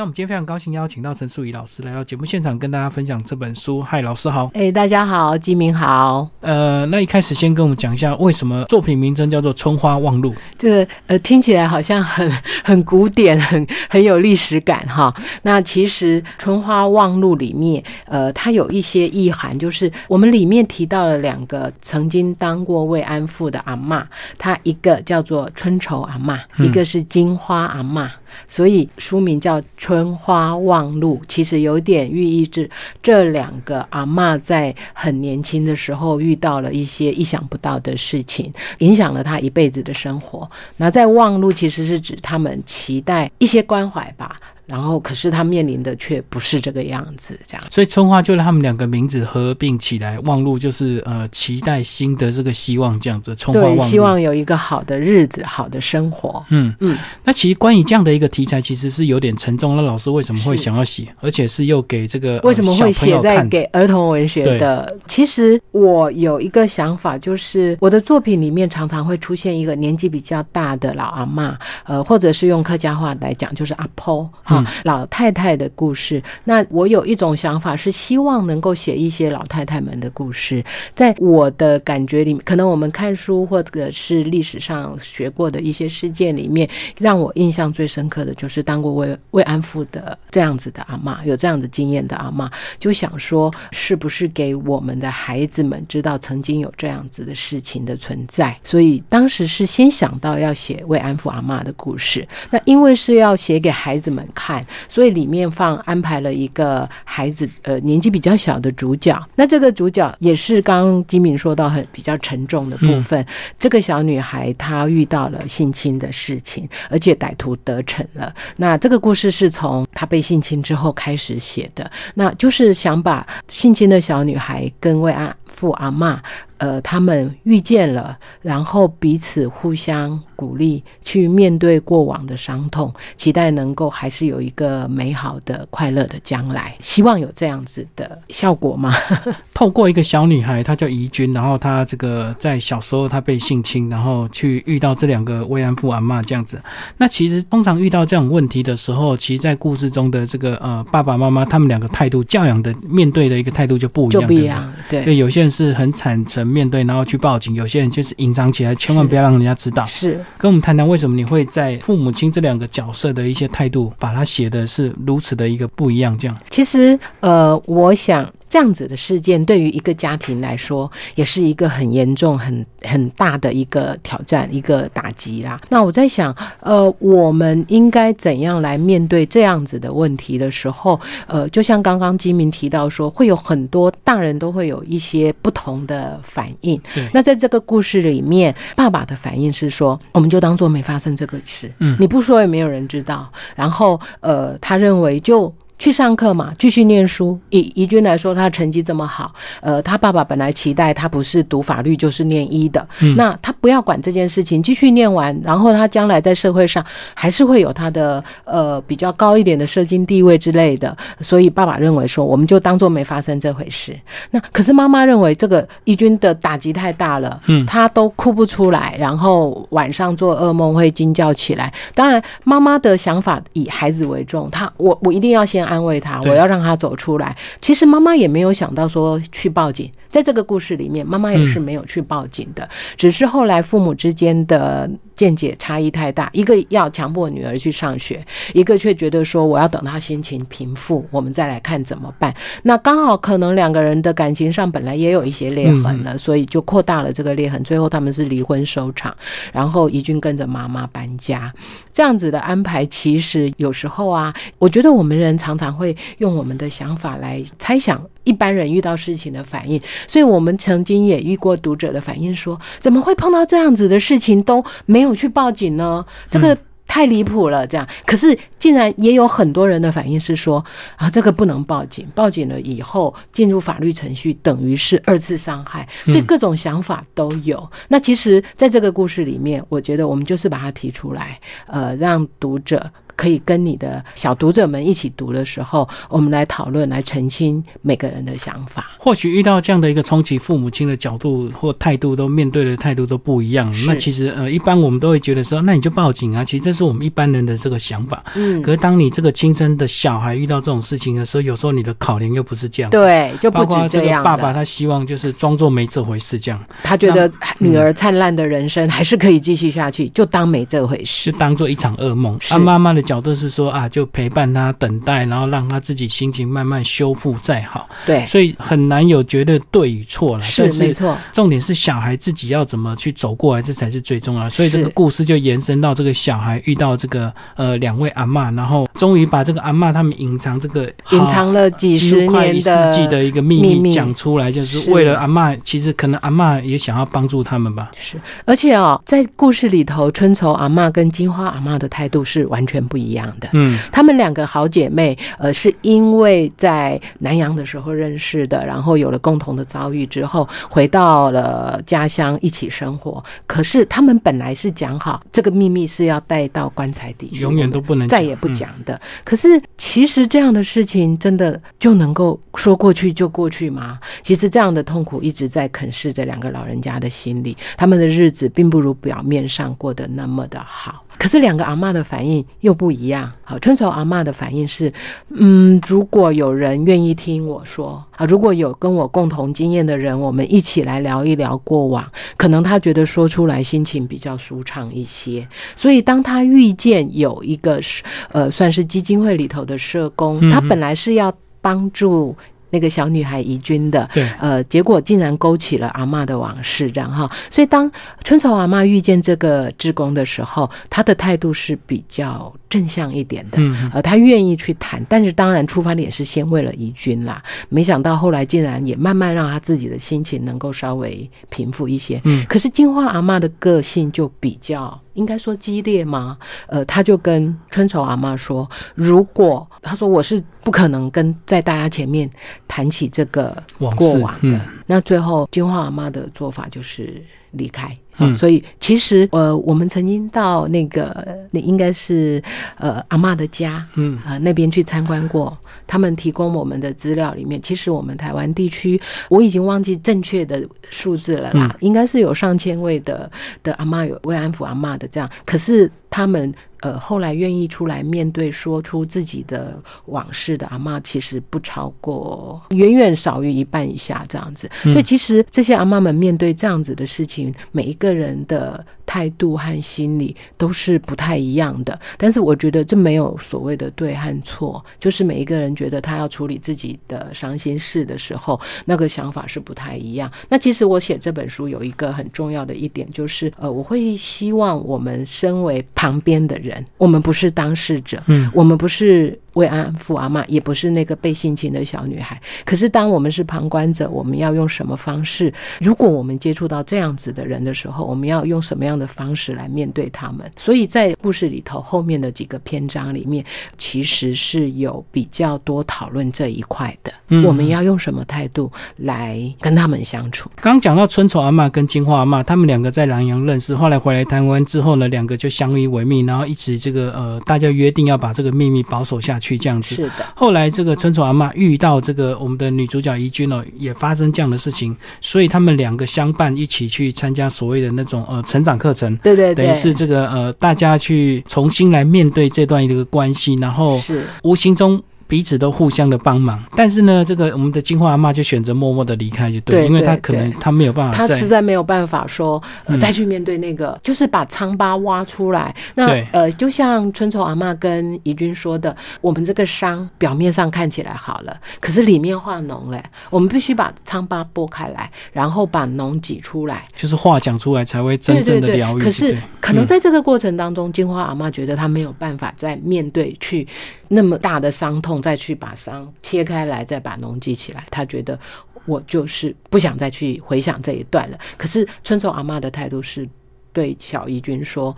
那我们今天非常高兴邀请到陈淑仪老师来到节目现场，跟大家分享这本书。嗨，老师好。哎，大家好，金明好。呃，那一开始先跟我们讲一下，为什么作品名称叫做《春花望路》？这个呃，听起来好像很很古典，很很有历史感哈。那其实《春花望路》里面，呃，它有一些意涵，就是我们里面提到了两个曾经当过慰安妇的阿嬷，她一个叫做春愁阿嬷，一个是金花阿嬷。所以书名叫《春花望路》，其实有点寓意是这两个阿嬷在很年轻的时候遇到了一些意想不到的事情，影响了她一辈子的生活。那在望路，其实是指他们期待一些关怀吧。然后，可是他面临的却不是这个样子，这样。所以春花就让他们两个名字合并起来，望路就是呃期待新的这个希望这样子。春花望路，希望有一个好的日子，好的生活。嗯嗯。那其实关于这样的一个题材，其实是有点沉重。那老师为什么会想要写，而且是又给这个为什么会写在给儿童文学的？其实我有一个想法，就是我的作品里面常常会出现一个年纪比较大的老阿妈，呃，或者是用客家话来讲，就是阿婆哈。老太太的故事，那我有一种想法是希望能够写一些老太太们的故事。在我的感觉里面，可能我们看书或者是历史上学过的一些事件里面，让我印象最深刻的就是当过慰慰安妇的这样子的阿妈，有这样子经验的阿妈，就想说是不是给我们的孩子们知道曾经有这样子的事情的存在。所以当时是先想到要写慰安妇阿妈的故事。那因为是要写给孩子们看。所以里面放安排了一个孩子，呃，年纪比较小的主角。那这个主角也是刚刚金敏说到很比较沉重的部分。这个小女孩她遇到了性侵的事情，而且歹徒得逞了。那这个故事是从她被性侵之后开始写的，那就是想把性侵的小女孩跟慰安父阿妈。呃，他们遇见了，然后彼此互相鼓励，去面对过往的伤痛，期待能够还是有一个美好的、快乐的将来。希望有这样子的效果吗？透过一个小女孩，她叫怡君，然后她这个在小时候她被性侵，然后去遇到这两个慰安妇阿妈这样子。那其实通常遇到这种问题的时候，其实，在故事中的这个呃爸爸妈妈他们两个态度、教养的面对的一个态度就不一样，就不一样。对，有些人是很坦诚。面对，然后去报警。有些人就是隐藏起来，千万不要让人家知道。是，跟我们谈谈为什么你会在父母亲这两个角色的一些态度，把它写的是如此的一个不一样。这样，其实，呃，我想。这样子的事件对于一个家庭来说，也是一个很严重、很很大的一个挑战、一个打击啦。那我在想，呃，我们应该怎样来面对这样子的问题的时候，呃，就像刚刚金明提到说，会有很多大人都会有一些不同的反应。那在这个故事里面，爸爸的反应是说，我们就当做没发生这个事，嗯，你不说也没有人知道。然后，呃，他认为就。去上课嘛，继续念书。以怡君来说，他成绩这么好，呃，他爸爸本来期待他不是读法律就是念医的，那他不要管这件事情，继续念完，然后他将来在社会上还是会有他的呃比较高一点的社经地位之类的。所以爸爸认为说，我们就当做没发生这回事。那可是妈妈认为这个怡君的打击太大了，嗯，他都哭不出来，然后晚上做噩梦会惊叫起来。当然，妈妈的想法以孩子为重，他我我一定要先。安慰他，我要让他走出来。其实妈妈也没有想到说去报警，在这个故事里面，妈妈也是没有去报警的，只是后来父母之间的。见解差异太大，一个要强迫女儿去上学，一个却觉得说我要等她心情平复，我们再来看怎么办。那刚好可能两个人的感情上本来也有一些裂痕了，所以就扩大了这个裂痕。最后他们是离婚收场，然后怡君跟着妈妈搬家。这样子的安排，其实有时候啊，我觉得我们人常常会用我们的想法来猜想。一般人遇到事情的反应，所以我们曾经也遇过读者的反应，说怎么会碰到这样子的事情都没有去报警呢？这个太离谱了。这样，可是竟然也有很多人的反应是说啊，这个不能报警，报警了以后进入法律程序，等于是二次伤害。所以各种想法都有。那其实，在这个故事里面，我觉得我们就是把它提出来，呃，让读者。可以跟你的小读者们一起读的时候，我们来讨论，来澄清每个人的想法。或许遇到这样的一个冲击，父母亲的角度或态度都面对的态度都不一样。那其实呃，一般我们都会觉得说，那你就报警啊。其实这是我们一般人的这个想法。嗯，可是当你这个亲生的小孩遇到这种事情的时候，有时候你的考量又不是这样。对，就不止这样爸爸他希望就是装作没这回事，这样他觉得女儿灿烂的人生还是可以继续下去，就当没这回事就。当做一场噩梦。是啊，妈妈的角度是说啊，就陪伴他等待，然后让他自己心情慢慢修复再好。对，所以很难有绝对对与错了。是是没错。重点是小孩自己要怎么去走过来，这才是最重要的。所以这个故事就延伸到这个小孩遇到这个呃两位阿妈，然后终于把这个阿妈他们隐藏这个隐藏了几几十年世纪的一个秘密讲出来，就是是为了阿妈。其实可能阿妈也想要帮助他们吧。是，而且哦，在故事里头，春愁阿妈跟金花阿妈的态度是完全不一样的。嗯，她们两个好姐妹，呃，是因为在南洋的时候认识的，然后有了共同的遭遇之后，回到了家乡一起生活。可是她们本来是讲好，这个秘密是要带到棺材底去，永远都不能再也不嗯讲的。可是其实这样的事情真的就能够说过去就过去吗？其实这样的痛苦一直在啃噬着两个老人家的心里，他们的日子并不如表面上过得那么的好。可是两个阿嬷的反应又不一样。好，春愁阿嬷的反应是，嗯，如果有人愿意听我说啊，如果有跟我共同经验的人，我们一起来聊一聊过往，可能他觉得说出来心情比较舒畅一些。所以当他遇见有一个是呃，算是基金会里头的社工，他本来是要帮助那个小女孩怡君的，对，呃，结果竟然勾起了阿嬷的往事，这样哈。所以当春草阿嬷遇见这个志工的时候，她的态度是比较正向一点的。嗯，呃，他愿意去谈，但是当然出发点是先为了怡君啦。没想到后来竟然也慢慢让他自己的心情能够稍微平复一些。嗯可是金花阿妈的个性就比较应该说激烈吗？呃，他就跟春愁阿妈说，如果他说我是不可能跟在大家前面谈起这个过往的。嗯那最后金花阿妈的做法就是离开。所以其实呃，我们曾经到那个那应该是呃阿妈的家，嗯。啊、那边去参观过。他们提供我们的资料里面，其实我们台湾地区我已经忘记正确的数字了啦，应该是有上千位的的阿妈有慰安妇阿妈的这样，可是他们。呃，后来愿意出来面对、说出自己的往事的阿妈，其实不超过，远远少于一半以下这样子。所以其实这些阿妈们面对这样子的事情，每一个人的态度和心理都是不太一样的。但是我觉得这没有所谓的对和错，就是每一个人觉得他要处理自己的伤心事的时候，那个想法是不太一样。那其实我写这本书有一个很重要的一点，就是呃，我会希望我们身为旁边的人，我们不是当事者，嗯，我们不是慰安妇阿嬷，也不是那个被性侵的小女孩。可是当我们是旁观者，我们要用什么方式？如果我们接触到这样子的人的时候，我们要用什么样的方式来面对他们？所以在故事里头后面的几个篇章里面，其实是有比较多讨论这一块的。嗯我们要用什么态度来跟他们相处？刚刚讲到春愁阿嬷跟金花阿嬷，他们两个在南洋认识，后来回来台湾之后呢，两个就相依为命，然后一直这个呃，大家约定要把这个秘密保守下去，这样子。是的，后来这个村长阿妈遇到这个我们的女主角怡君哦，也发生这样的事情，所以他们两个相伴一起去参加所谓的那种呃成长课程。对对对，等于是这个呃，大家去重新来面对这段一个关系，然后是无形中彼此都互相的帮忙。但是呢，这个我们的金花阿妈就选择默默的离开，就对，对因为她可能对她没有办法她实在没有办法说，再去面对那个，就是把疮疤挖出来。那呃，就像春愁阿妈跟怡君说的，我们这个伤表面上看起来好了，可是里面化脓了，我们必须把疮疤剥开来，然后把脓挤出来。就是话讲出来才会真正的疗愈。可是可能嗯在这个过程当中，金花阿妈觉得她没有办法再面对去那么大的伤痛，再去把伤切开来，再把脓记起来。他觉得我就是不想再去回想这一段了。可是春愁阿妈的态度是对小怡君说：“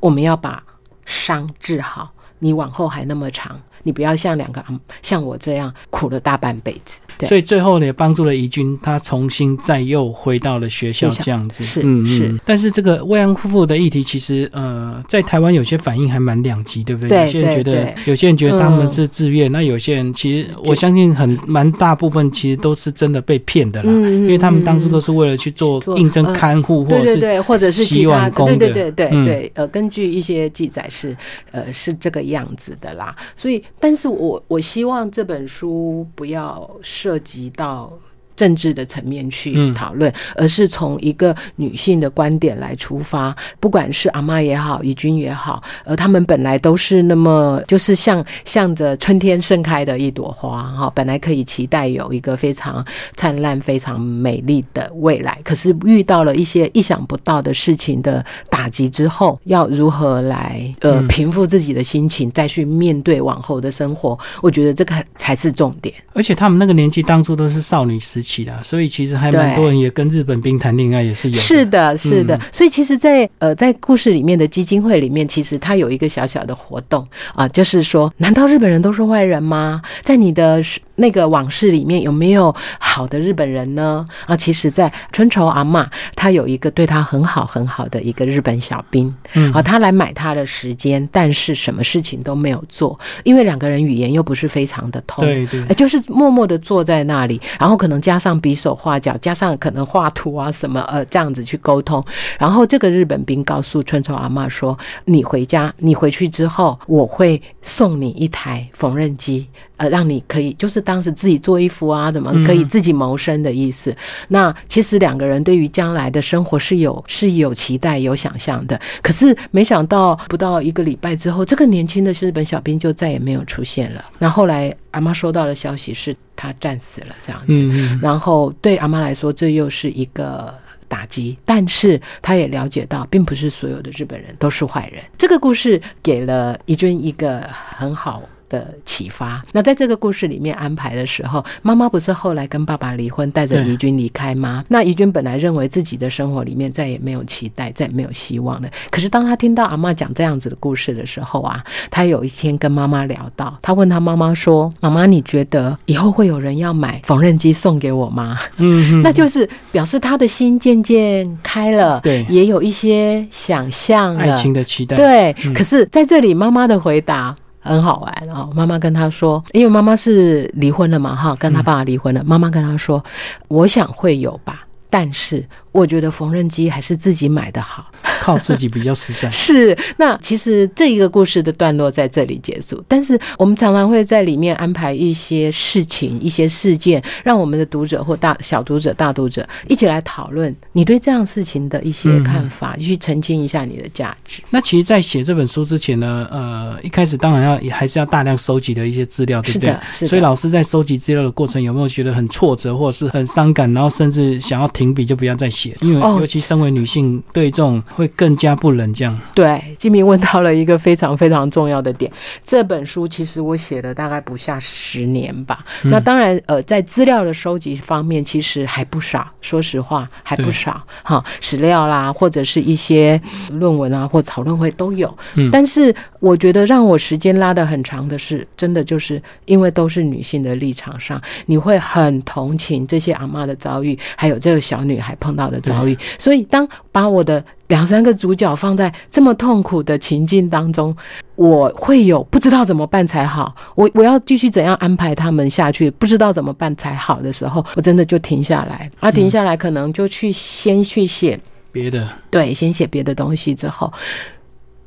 我们要把伤治好。”你往后还那么长，你不要像两个像我这样苦了大半辈子。对所以最后呢，也帮助了怡君，他重新再又回到了学校这样子。是嗯是嗯。但是这个慰安妇的议题，其实呃，在台湾有些反应还蛮两极，对不对？对有些人觉得有些人觉得他们嗯是自愿，那有些人其实我相信很蛮大部分其实都是真的被骗的啦。嗯，因为他们当初都是是为了去做做应征呃看护，或者是或者是洗碗工的对对对对，呃，根据一些记载是呃是这个样样子的啦。所以，但是我我希望这本书不要涉及到。政治的层面去嗯讨论，而是从一个女性的观点来出发。不管是阿妈也好，怡君也好，呃，他们本来都是那么就是像向着春天盛开的一朵花哈，本来可以期待有一个非常灿烂、非常美丽的未来，可是遇到了一些意想不到的事情的打击之后，要如何来呃嗯平复自己的心情，再去面对往后的生活？我觉得这个才是重点。而且他们那个年纪当初都是少女时期的，所以其实还蛮对多人也跟日本兵谈恋爱，也是有的。是的，是的。嗯所以其实在，呃在故事里面的基金会里面，其实它有一个小小的活动啊、就是说，难道日本人都是坏人吗？在你的那个往事里面，有没有好的日本人呢？啊，其实，在春愁阿嬷，她有一个对她很好很好的一个日本小兵，嗯。啊，他来买她的时间，但是什么事情都没有做，因为两个人语言又不是非常的通，对对。呃，就是默默的坐在那里，然后可能加上比手画脚，加上可能画图啊什么，呃，这样子去沟通。然后这个日本兵告诉春愁阿嬷说：“你回家，你回去之后，我会送你一台缝纫机，呃，让你可以就是当时自己做衣服啊，怎么可以自己谋生的意思。那其实两个人对于将来的生活是有是有期待、有想象的。可是没想到不到一个礼拜之后，这个年轻的日本小兵就再也没有出现了。那后来阿妈收到的消息是他战死了，这样子。然后对阿妈来说，这又是一个打击，但是她也了解到，并不是所有的日本人都是坏人。这个故事给了怡君一个很好。的启发。那在这个故事里面安排的时候，妈妈不是后来跟爸爸离婚，带着对怡君离开吗？那怡君本来认为自己的生活里面再也没有期待，再也没有希望了。可是当他听到阿妈讲这样子的故事的时候啊，他有一天跟妈妈聊到，他问他妈妈说：“妈妈，你觉得以后会有人要买缝纫机送给我吗？”嗯嗯，那就是表示他的心渐渐开了，对也有一些想象爱了。情的期待。对，嗯可是在这里妈妈的回答。很好玩啊，妈妈跟他说，因为妈妈是离婚了嘛，哈，跟他爸爸离婚了。妈妈跟他说，我想会有吧，但是我觉得缝纫机还是自己买的好。靠自己比较实在。是，那其实这一个故事的段落在这里结束，但是我们常常会在里面安排一些事情、一些事件，让我们的读者或大小读者、大读者一起来讨论你对这样事情的一些看法，去澄清一下你的价值。那其实，在写这本书之前呢，呃，一开始当然要也还是要大量收集的一些资料，对不对是的？，是的。所以老师在收集资料的过程，有没有觉得很挫折，或者是很伤感，然后甚至想要停笔就不要再写？因为哦尤其身为女性，对这种会更加不能这样。对，金明问到了一个非常非常重要的点。这本书其实我写了大概不下十年吧。嗯那当然，呃，在资料的收集方面，其实还不少。说实话，还不少。哈，史料啦，或者是一些论文啊，或讨论会都有。嗯但是我觉得让我时间拉得很长的是，真的就是因为都是女性的立场上，你会很同情这些阿妈的遭遇，还有这个小女孩碰到的遭遇。所以，当把我的两三个主角放在这么痛苦的情境当中，我会有不知道怎么办才好。我我要继续怎样安排他们下去，不知道怎么办才好的时候，我真的就停下来。啊，停下来可能就去先去写别的，对，先写别的东西之后，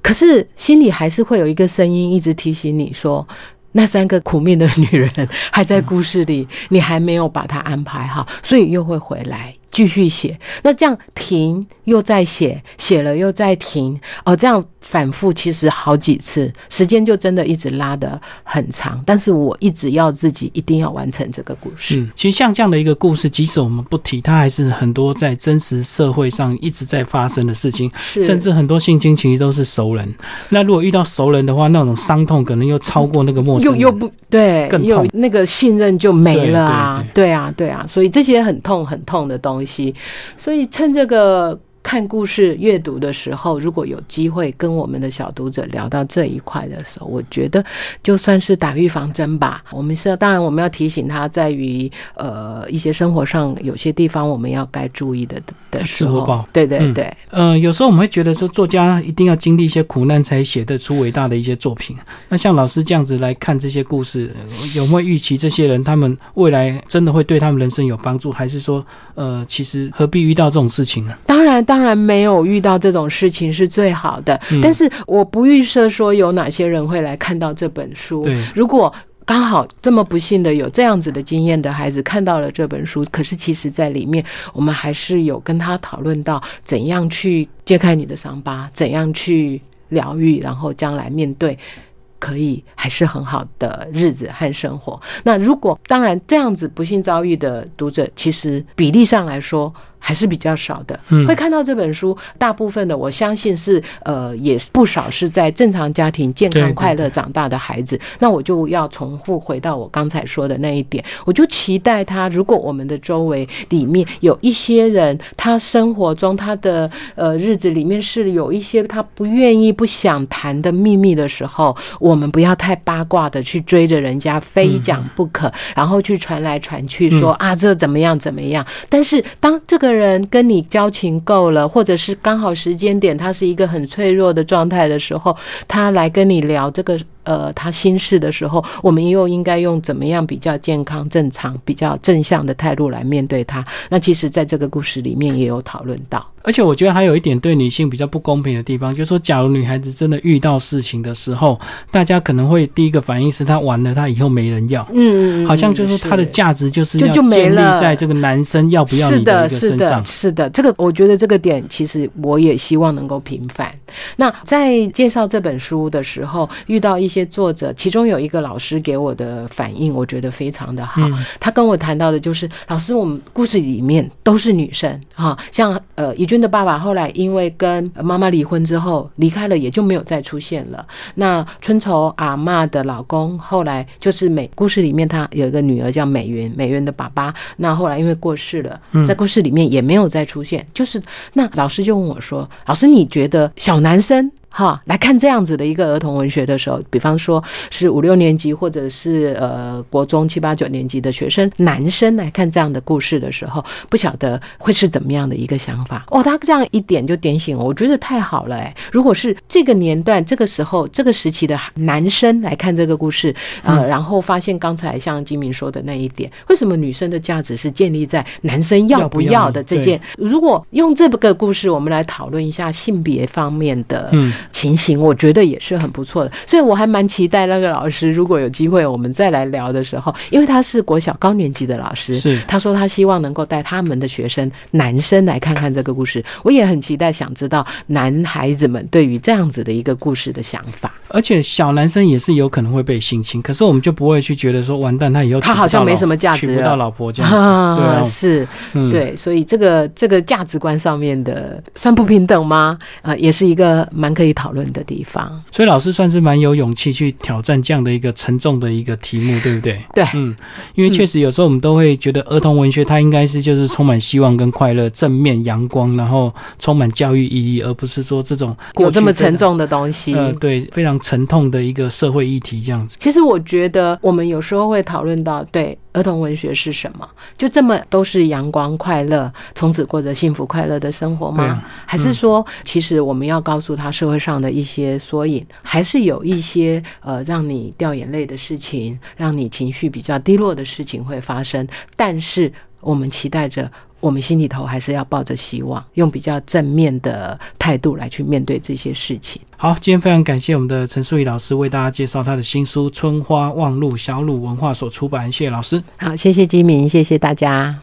可是心里还是会有一个声音一直提醒你说，那三个苦命的女人还在故事里，你还没有把她安排好，所以又会回来。继续写，那这样停又再写，写了又再停，哦，这样反复其实好几次，时间就真的一直拉得很长。但是我一直要自己一定要完成这个故事。嗯，其实像这样的一个故事，即使我们不提，它还是很多在真实社会上一直在发生的事情，是甚至很多性侵其实都是熟人。那如果遇到熟人的话，那种伤痛可能又超过那个陌生人。又又不对更，又痛那个信任就没了啊！对啊，对啊，所以这些很痛很痛的东西，所以趁这个看故事阅读的时候，如果有机会跟我们的小读者聊到这一块的时候，我觉得就算是打预防针吧。我们是要当然我们要提醒他，在于呃一些生活上有些地方我们要该注意的的时候自我保，对对嗯，有时候我们会觉得说，作家一定要经历一些苦难才写得出伟大的一些作品。那像老师这样子来看这些故事，有没有预期这些人他们未来真的会对他们人生有帮助，还是说，呃，其实何必遇到这种事情呢？当然，当然没有遇到这种事情是最好的。嗯但是我不预设说有哪些人会来看到这本书。对，如果刚好这么不幸的有这样子的经验的孩子看到了这本书，可是其实在里面我们还是有跟他讨论到怎样去揭开你的伤疤，怎样去疗愈，然后将来面对。可以还是很好的日子和生活。那如果当然这样子不幸遭遇的读者，其实比例上来说还是比较少的。嗯会看到这本书，大部分的我相信是呃，也不少是在正常家庭、健康快乐长大的孩子。那我就要重复回到我刚才说的那一点，我就期待他，如果我们的周围里面有一些人，他生活中他的呃日子里面是有一些他不愿意、不想谈的秘密的时候，我们不要太八卦的去追着人家，非讲不可，然后去传来传去说、啊这怎么样怎么样。但是当这个人跟你交情够了，或者是刚好时间点他是一个很脆弱的状态的时候，他来跟你聊这个呃他心事的时候，我们又应该用怎么样比较健康、正常、比较正向的态度来面对他？那其实在这个故事里面也有讨论到。而且我觉得还有一点对女性比较不公平的地方，就是说，假如女孩子真的遇到事情的时候，大家可能会第一个反应是她完了，她以后没人要。嗯嗯，好像就是说她的价值就是要建立在这个男生要不要你的，你一个是的身上，。是的，这个我觉得这个点其实我也希望能够平反。那在介绍这本书的时候，遇到一些作者，其中有一个老师给我的反应，我觉得非常的好。嗯他跟我谈到的就是，老师，我们故事里面都是女生啊，像呃怡君的爸爸后来因为跟妈妈离婚之后离开了，也就没有再出现了。那春愁阿嬷的老公后来就是美故事里面他有一个女儿叫美云，美云的爸爸，那后来因为过世了，在故事里面也没有再出现。就是那老师就问我说：“老师，你觉得小男生？”哈，来看这样子的一个儿童文学的时候，比方说是五六年级或者是呃国中七八九年级的学生，男生来看这样的故事的时候，不晓得会是怎么样的一个想法。哦，他这样一点就点醒我，我觉得太好了哎！如果是这个年段、这个时候、这个时期的男生来看这个故事，呃，然后发现刚才像金明说的那一点，为什么女生的价值是建立在男生要不要的这件？如果用这个故事，我们来讨论一下性别方面的，嗯。情形，我觉得也是很不错的，所以我还蛮期待那个老师，如果有机会我们再来聊的时候，因为他是国小高年级的老师，是他说他希望能够带他们的学生男生来看看这个故事，我也很期待，想知道男孩子们对于这样子的一个故事的想法。而且小男生也是有可能会被性侵，可是我们就不会去觉得说完蛋，他以后他好像没什么价值娶不到老婆这样子，对啊，是，嗯，对，所以这个这个价值观上面的算不平等吗？啊、也是一个蛮可以讨论的地方。所以老师算是蛮有勇气去挑战这样的一个沉重的一个题目，对不对？对嗯，因为确实有时候我们都会觉得儿童文学它应该是就是充满希望跟快乐、正面阳光，然后充满教育意义，而不是说这种过有这么沉重的东西，呃，对，非常沉痛的一个社会议题这样子。其实我觉得我们有时候会讨论到，对儿童文学是什么？就这么都是阳光快乐，从此过着幸福快乐的生活吗？还是说，其实我们要告诉他社会上的一些缩影，还是有一些呃让你掉眼泪的事情，让你情绪比较低落的事情会发生？但是我们期待着。我们心里头还是要抱着希望，用比较正面的态度来去面对这些事情。好，今天非常感谢我们的陈淑仪老师为大家介绍他的新书《春花望路》，小鲁文化所出版，谢谢老师。好，谢谢金明，谢谢大家。